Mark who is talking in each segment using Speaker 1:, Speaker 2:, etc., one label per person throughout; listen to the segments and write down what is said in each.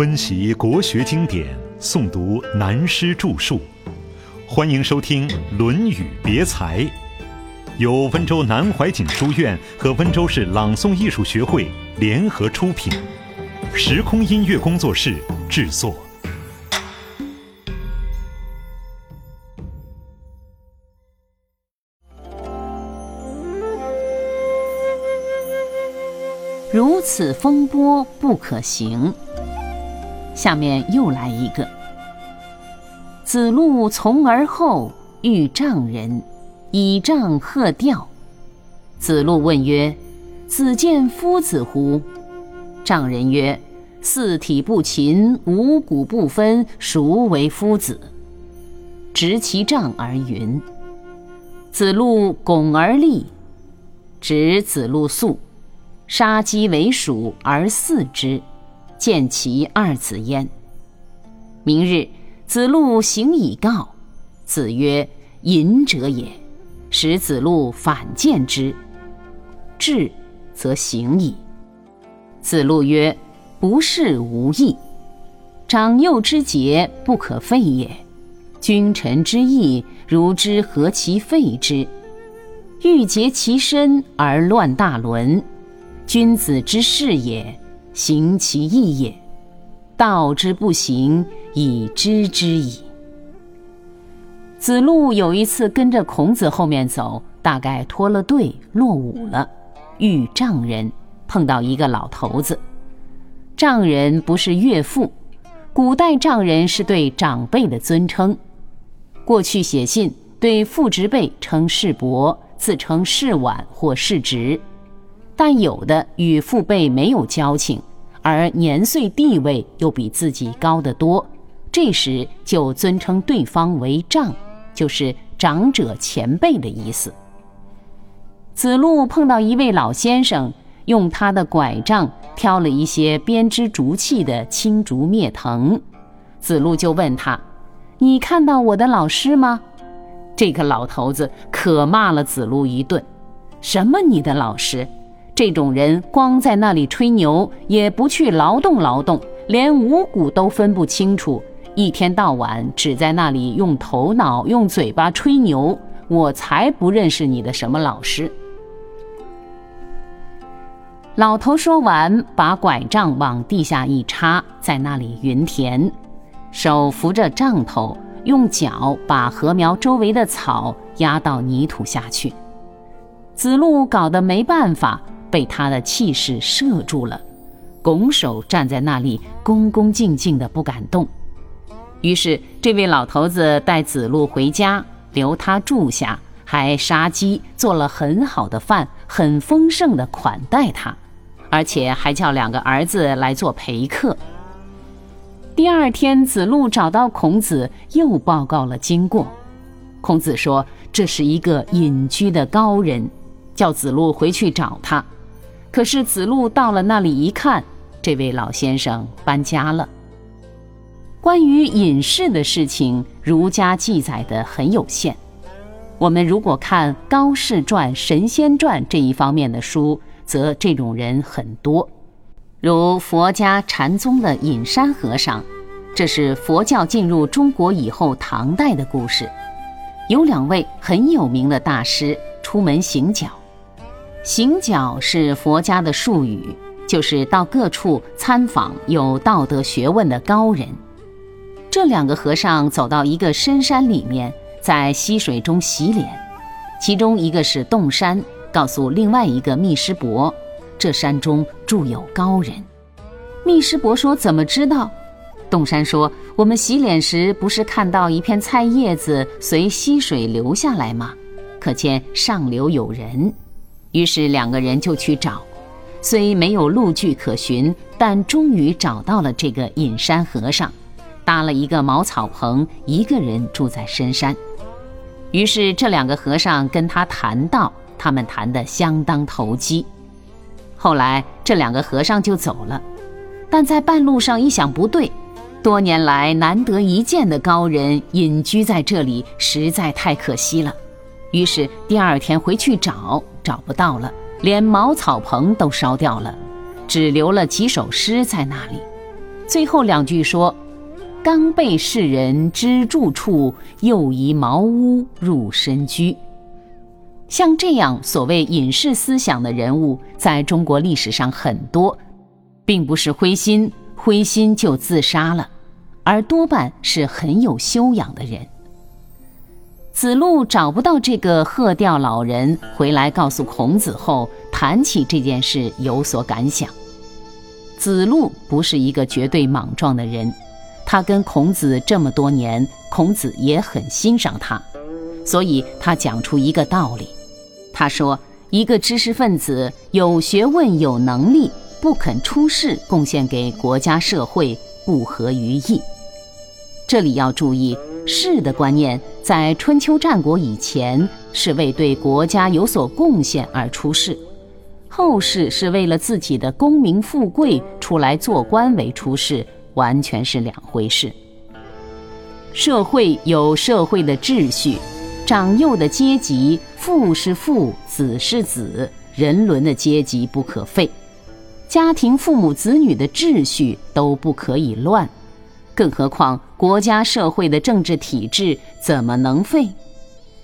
Speaker 1: 温习国学经典，诵读南师著述，欢迎收听《论语别裁》，由温州南怀瑾书院和温州市朗诵艺术学会联合出品，时空音乐工作室制作。
Speaker 2: 如此风波不可行。下面又来一个。子路从而后遇丈人，以杖喝钓。子路问曰：“子见夫子乎？”丈人曰：“四体不勤，五谷不分，孰为夫子？”执其杖而云。子路拱而立，执子路粟。杀鸡为鼠而饲之，见其二子焉。明日，子路行以告，子曰：“隐者也。”使子路反见之，至，则行矣。子路曰：“不是无益。长幼之节，不可废也。君臣之义，如之何其废之？欲竭其身而乱大伦。”君子之事也，行其义也；道之不行，以知之矣。子路有一次跟着孔子后面走，大概脱了队落伍了，遇丈人，碰到一个老头子。丈人不是岳父，古代丈人是对长辈的尊称。过去写信对父执辈称世伯，自称世晚或世侄。但有的与父辈没有交情，而年岁地位又比自己高得多，这时就尊称对方为丈，就是长者前辈的意思。子路碰到一位老先生，用他的拐杖挑了一些编织竹器的青竹篾藤，子路就问他：“你看到我的老师吗？”这个老头子可骂了子路一顿：“什么你的老师？”这种人光在那里吹牛，也不去劳动劳动，连五谷都分不清楚，一天到晚只在那里用头脑、用嘴巴吹牛，我才不认识你的什么老师。老头说完，把拐杖往地下一插，在那里云田，手扶着杖头，用脚把禾苗周围的草压到泥土下去。子路搞得没办法。被他的气势慑住了，拱手站在那里，恭恭敬敬的不敢动。于是，这位老头子带子路回家，留他住下，还杀鸡做了很好的饭，很丰盛的款待他，而且还叫两个儿子来做陪客。第二天，子路找到孔子，又报告了经过。孔子说：“这是一个隐居的高人，叫子路回去找他。”可是子路到了那里一看，这位老先生搬家了。关于隐士的事情，儒家记载的很有限。我们如果看《高士传》《神仙传》这一方面的书，则这种人很多。如佛家禅宗的隐山和尚，这是佛教进入中国以后唐代的故事。有两位很有名的大师出门行脚。行脚是佛家的术语，就是到各处参访有道德学问的高人。这两个和尚走到一个深山里面，在溪水中洗脸。其中一个是洞山，告诉另外一个密师伯，这山中住有高人。密师伯说：“怎么知道？”洞山说：“我们洗脸时不是看到一片菜叶子随溪水流下来吗？可见上流有人。”于是两个人就去找，虽没有路据可寻，但终于找到了这个隐山和尚，搭了一个茅草棚，一个人住在深山。于是这两个和尚跟他谈道，他们谈得相当投机。后来这两个和尚就走了，但在半路上一想不对，多年来难得一见的高人隐居在这里，实在太可惜了。于是第二天回去找。找不到了，连茅草棚都烧掉了，只留了几首诗在那里。最后两句说：“刚被世人知住处，又移茅屋入深居。”像这样所谓隐士思想的人物，在中国历史上很多，并不是灰心灰心就自杀了，而多半是很有修养的人。子路找不到这个鹤吊老人回来告诉孔子后，谈起这件事有所感想。子路不是一个绝对莽撞的人，他跟孔子这么多年，孔子也很欣赏他，所以他讲出一个道理。他说：“一个知识分子有学问、有能力，不肯出世贡献给国家社会，不合于义。”这里要注意，“士”的观念在春秋战国以前是为对国家有所贡献而出世，后世是为了自己的功名富贵出来做官为出世，完全是两回事。社会有社会的秩序。长幼的阶级，父是父，子是子，人伦的阶级不可废。家庭、父母、子女的秩序都不可以乱，更何况国家社会的政治体制怎么能废？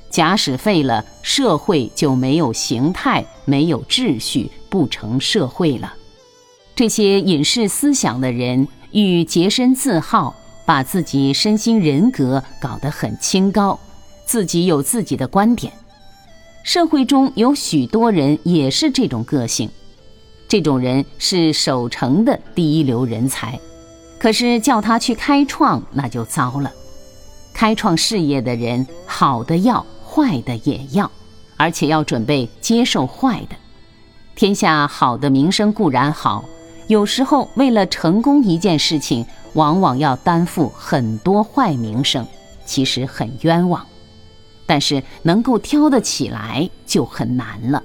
Speaker 2: 假使废了，社会就没有形态，没有秩序，不成社会了。这些隐士思想的人，欲洁身自好，把自己身心人格搞得很清高。自己有自己的观点，社会中有许多人也是这种个性，这种人是守成的第一流人才，可是叫他去开创那就糟了。开创事业的人，好的要，坏的也要，而且要准备接受坏的。天下好的名声固然好，有时候为了成功一件事情，往往要担负很多坏名声，其实很冤枉。但是能够挑得起来就很难了，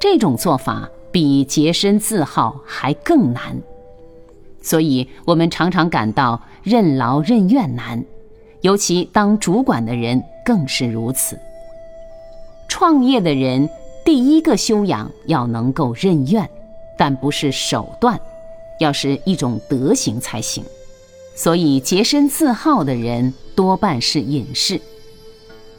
Speaker 2: 这种做法比洁身自好还更难，所以我们常常感到任劳任怨难，尤其当主管的人更是如此。创业的人第一个修养要能够任怨，但不是手段，要是一种德行才行。所以洁身自好的人多半是隐士。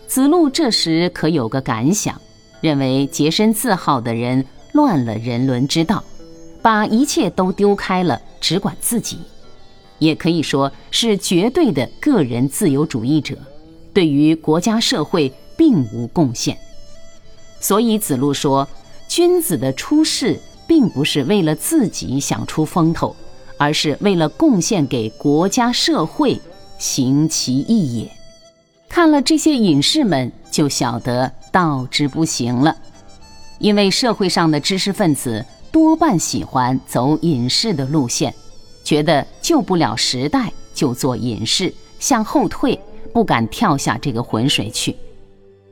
Speaker 2: 子路这时可有个感想，认为洁身自好的人乱了人伦之道，把一切都丢开了，只管自己，也可以说是绝对的个人自由主义者，对于国家社会并无贡献。所以子路说，君子的出世并不是为了自己想出风头，而是为了贡献给国家社会，行其义也。看了这些隐士们，就晓得道之不行了。因为社会上的知识分子多半喜欢走隐士的路线，觉得救不了时代就做隐士，向后退，不敢跳下这个浑水去。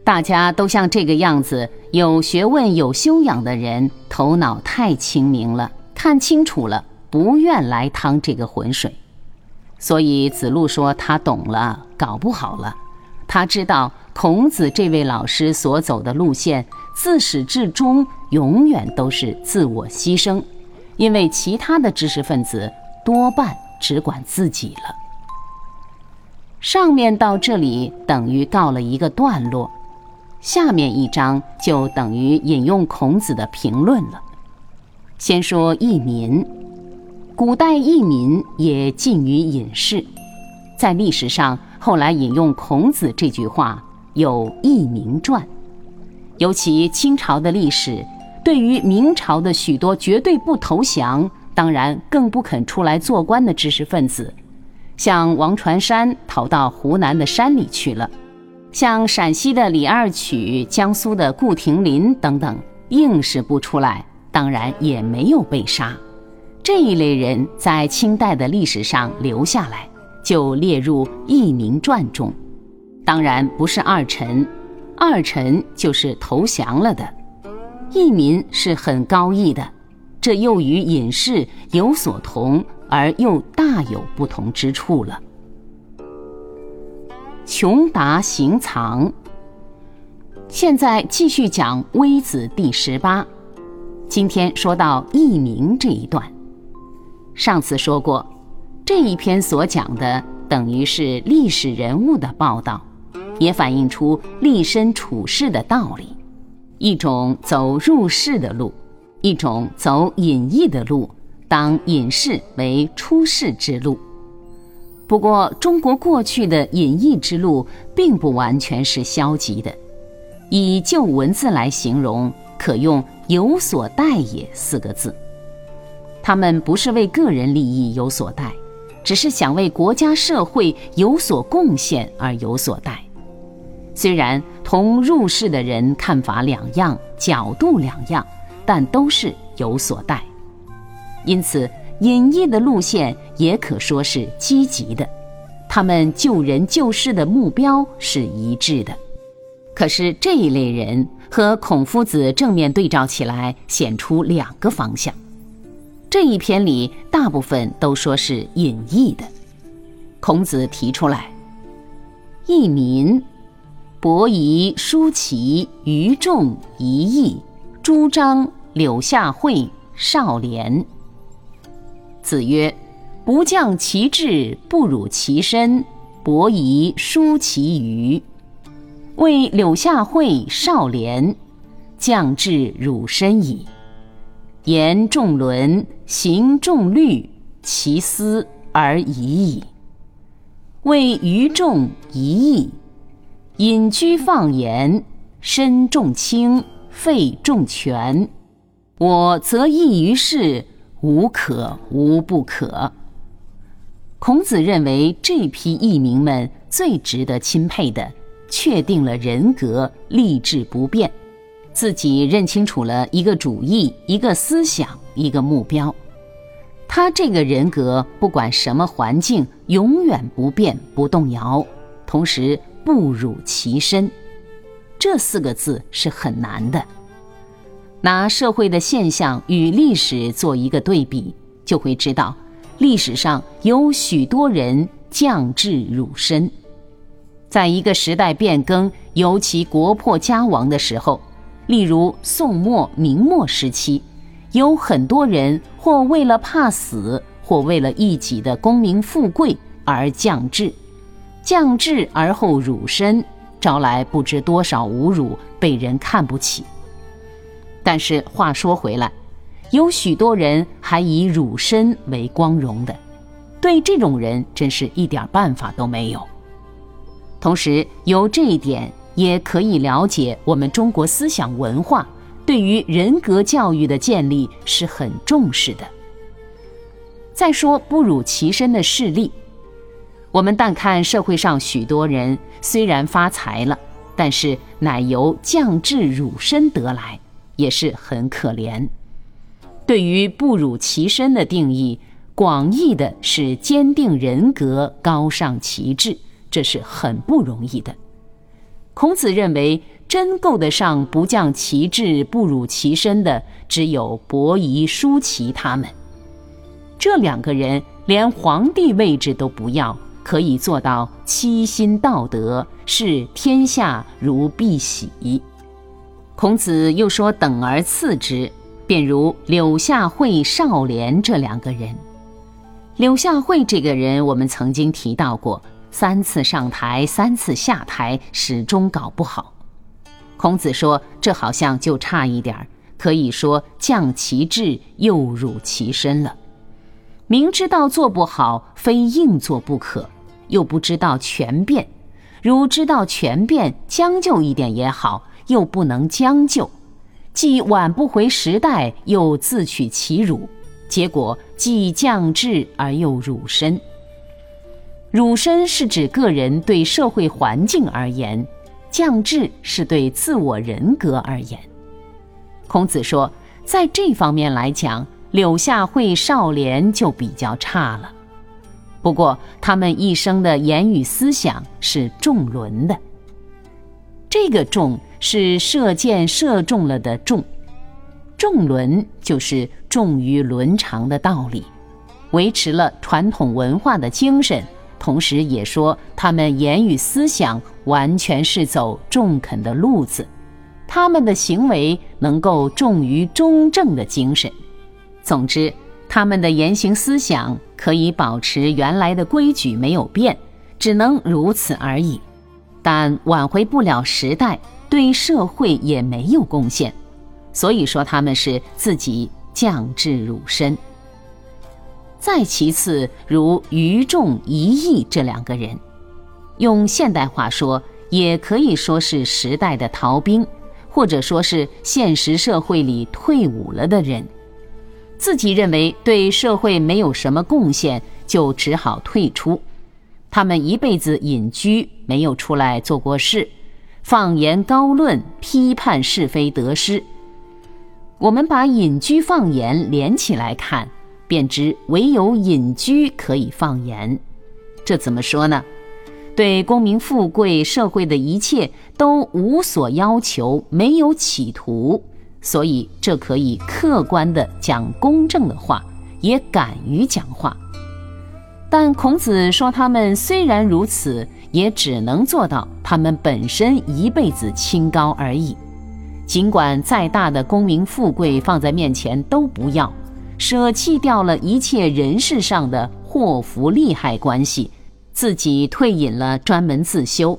Speaker 2: 大家都像这个样子，有学问、有修养的人，头脑太清明了，看清楚了，不愿来趟这个浑水。所以子路说他懂了，搞不好了。他知道孔子这位老师所走的路线，自始至终永远都是自我牺牲，因为其他的知识分子多半只管自己了。上面到这里等于告了一个段落，下面一章就等于引用孔子的评论了。先说佚民，古代佚民也近于隐士，在历史上。后来引用孔子这句话，有《佚名传》，尤其清朝的历史，对于明朝的许多绝对不投降，当然更不肯出来做官的知识分子，像王传山逃到湖南的山里去了，像陕西的李二曲、江苏的顾亭林等等，硬是不出来，当然也没有被杀。这一类人在清代的历史上留下来。就列入《佚名传》中，当然不是二臣，二臣就是投降了的。佚民是很高义的，这又与隐士有所同，而又大有不同之处了。穷达行藏，现在继续讲《微子》第十八。今天说到佚名这一段，上次说过。这一篇所讲的等于是历史人物的报道，也反映出立身处世的道理。一种走入世的路，一种走隐逸的路，当隐士为出世之路。不过，中国过去的隐逸之路并不完全是消极的。以旧文字来形容，可用“有所待也”四个字。他们不是为个人利益有所待，只是想为国家社会有所贡献而有所待。虽然同入世的人看法两样，角度两样，但都是有所待。因此，隐逸的路线也可说是积极的，他们救人救世的目标是一致的。可是这一类人和孔夫子正面对照起来，显出两个方向。这一篇里大部分都说是隐逸的。孔子提出来：“佚民。”伯夷、叔齐、于仲、一义、朱张、柳下惠、少年。子曰：“不降其志，不辱其身。”伯夷、叔齐、于为柳下惠、少年，降志辱身矣。言仲伦，行仲虑，其思而已矣。为于众、一义。隐居放言，身重轻，肺重权。我则异于世，无可无不可。孔子认为这批义民们最值得钦佩的，确定了人格，立志不变，自己认清楚了一个主义、一个思想、一个目标。他这个人格，不管什么环境，永远不变不动摇，同时。不辱其身，这四个字是很难的。拿社会的现象与历史做一个对比，就会知道，历史上有许多人降智辱身。在一个时代变更，尤其国破家亡的时候，例如宋末、明末时期，有很多人或为了怕死，或为了一己的功名富贵而降智。降智而后辱身，招来不知多少侮辱，被人看不起。但是话说回来，有许多人还以辱身为光荣的，对这种人真是一点办法都没有。同时，由这一点也可以了解，我们中国思想文化对于人格教育的建立是很重视的。再说不辱其身的事例。我们但看社会上许多人虽然发财了，但是乃由降智辱身得来，也是很可怜。对于不辱其身的定义，广义的是坚定人格、高尚旗帜，这是很不容易的。孔子认为，真够得上不降其志、不辱其身的，只有伯夷、叔齐他们。这两个人连皇帝位置都不要。可以做到七心道德，视天下如敝屣。孔子又说：“等而次之，便如柳下惠、少年这两个人。柳下惠这个人，我们曾经提到过，三次上台，三次下台，始终搞不好。孔子说，这好像就差一点儿，可以说降其志，又辱其身了。”明知道做不好，非硬做不可，又不知道全变；如知道全变，将就一点也好，又不能将就，既挽不回时代，又自取其辱，结果既降智而又辱身。辱身是指个人对社会环境而言，降智是对自我人格而言。孔子说，在这方面来讲。柳下惠、少年就比较差了，不过他们一生的言语思想是重伦的。这个“重”是射箭射中了的“重”，重伦就是重于伦常的道理，维持了传统文化的精神，同时也说他们言语思想完全是走中肯的路子，他们的行为能够重于中正的精神。总之，他们的言行思想可以保持原来的规矩没有变，只能如此而已，但挽回不了时代，对社会也没有贡献，所以说他们是自己降至辱身。再其次，如于仲、一义这两个人，用现代话说，也可以说是时代的逃兵，或者说是现实社会里退伍了的人，自己认为对社会没有什么贡献，就只好退出。他们一辈子隐居，没有出来做过事，放言高论，批判是非得失。我们把隐居放言连起来看。便知唯有隐居可以放言，这怎么说呢？对功名富贵、社会的一切都无所要求，没有企图，所以这可以客观的讲公正的话，也敢于讲话。但孔子说，他们虽然如此，也只能做到他们本身一辈子清高而已。尽管再大的功名富贵放在面前都不要。舍弃掉了一切人事上的祸福利害关系，自己退隐了，专门自修。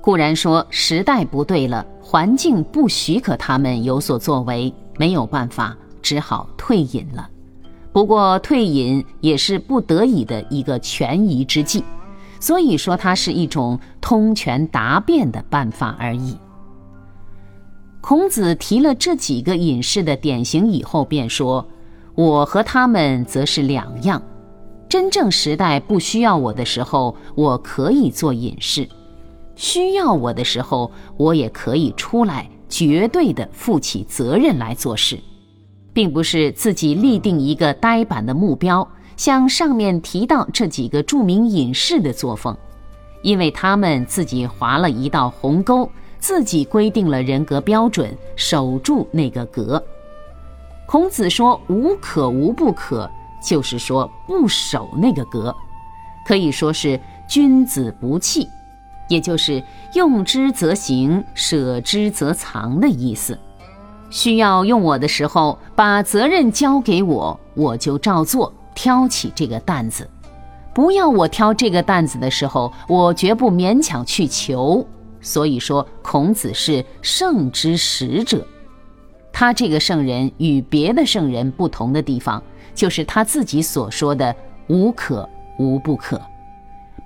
Speaker 2: 固然说时代不对了，环境不许可他们有所作为，没有办法，只好退隐了。不过退隐也是不得已的一个权宜之计，所以说它是一种通权达变的办法而已。孔子提了这几个隐士的典型以后，便说。我和他们则是两样，真正时代不需要我的时候，我可以做隐士；需要我的时候，我也可以出来，绝对的负起责任来做事，并不是自己立定一个呆板的目标，像上面提到这几个著名隐士的作风，因为他们自己划了一道鸿沟，自己规定了人格标准，守住那个格。孔子说“无可无不可”，就是说不守那个格，可以说是君子不器，也就是用之则行，舍之则藏的意思。需要用我的时候，把责任交给我，我就照做，挑起这个担子；不要我挑这个担子的时候，我绝不勉强去求。所以说，孔子是圣之使者。他这个圣人与别的圣人不同的地方，就是他自己所说的“无可无不可”，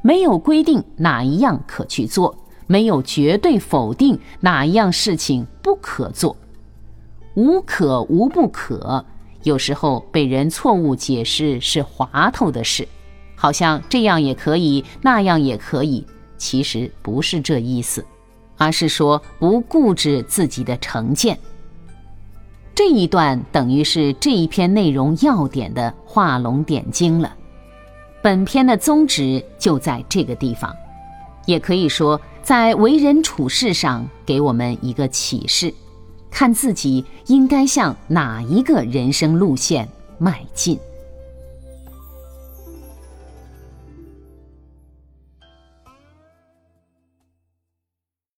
Speaker 2: 没有规定哪一样可去做，没有绝对否定哪一样事情不可做。无可无不可，有时候被人错误解释是滑头的事，好像这样也可以，那样也可以，其实不是这意思，而是说不固执自己的成见。这一段等于是这一篇内容要点的画龙点睛了。本篇的宗旨就在这个地方，也可以说在为人处事上给我们一个启示，看自己应该向哪一个人生路线迈进。